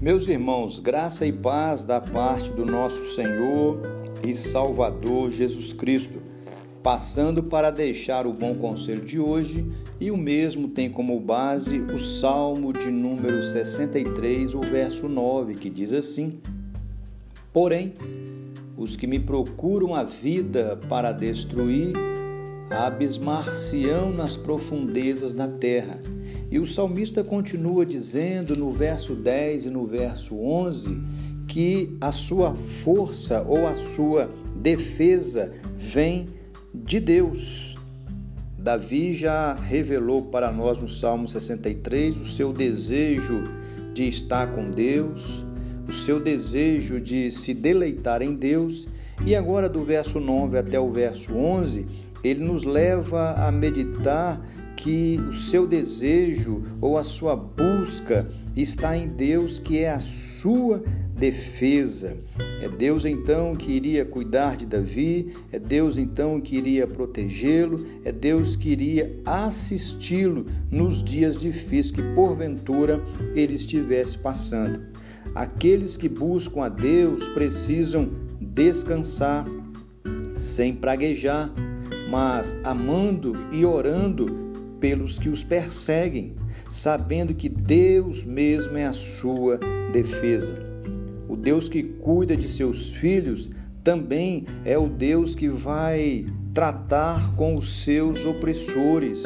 Meus irmãos, graça e paz da parte do nosso Senhor e Salvador Jesus Cristo, passando para deixar o bom conselho de hoje, e o mesmo tem como base o Salmo de número 63, o verso 9, que diz assim: Porém, os que me procuram a vida para destruir, abismar-se-ão nas profundezas da terra. E o salmista continua dizendo no verso 10 e no verso 11 que a sua força ou a sua defesa vem de Deus. Davi já revelou para nós no Salmo 63 o seu desejo de estar com Deus, o seu desejo de se deleitar em Deus, e agora do verso 9 até o verso 11, ele nos leva a meditar que o seu desejo ou a sua busca está em Deus, que é a sua defesa. É Deus então que iria cuidar de Davi, é Deus então que iria protegê-lo, é Deus que iria assisti-lo nos dias difíceis que porventura ele estivesse passando. Aqueles que buscam a Deus precisam descansar sem praguejar, mas amando e orando pelos que os perseguem, sabendo que Deus mesmo é a sua defesa. O Deus que cuida de seus filhos também é o Deus que vai tratar com os seus opressores.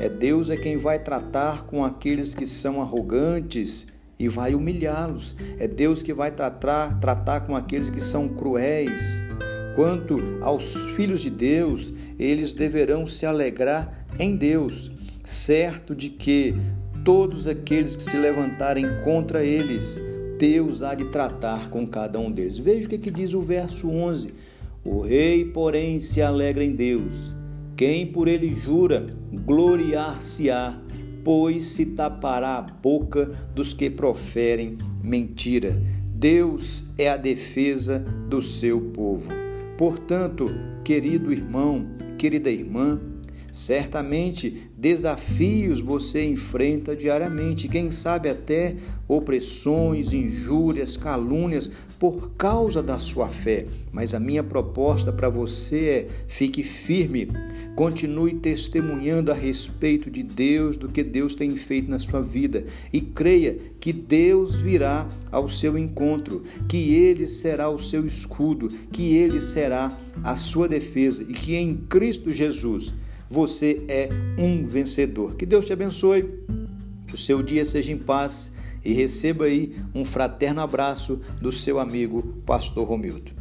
É Deus é quem vai tratar com aqueles que são arrogantes e vai humilhá-los. É Deus que vai tratar, tratar com aqueles que são cruéis. Quanto aos filhos de Deus, eles deverão se alegrar em Deus, certo de que todos aqueles que se levantarem contra eles, Deus há de tratar com cada um deles. Veja o que, que diz o verso 11: O rei, porém, se alegra em Deus. Quem por ele jura, gloriar-se-á, pois se tapará a boca dos que proferem mentira. Deus é a defesa do seu povo. Portanto, querido irmão, querida irmã, Certamente desafios você enfrenta diariamente, quem sabe até opressões, injúrias, calúnias por causa da sua fé. Mas a minha proposta para você é: fique firme, continue testemunhando a respeito de Deus, do que Deus tem feito na sua vida e creia que Deus virá ao seu encontro, que Ele será o seu escudo, que Ele será a sua defesa e que em Cristo Jesus você é um vencedor. Que Deus te abençoe, que o seu dia seja em paz e receba aí um fraterno abraço do seu amigo Pastor Romildo.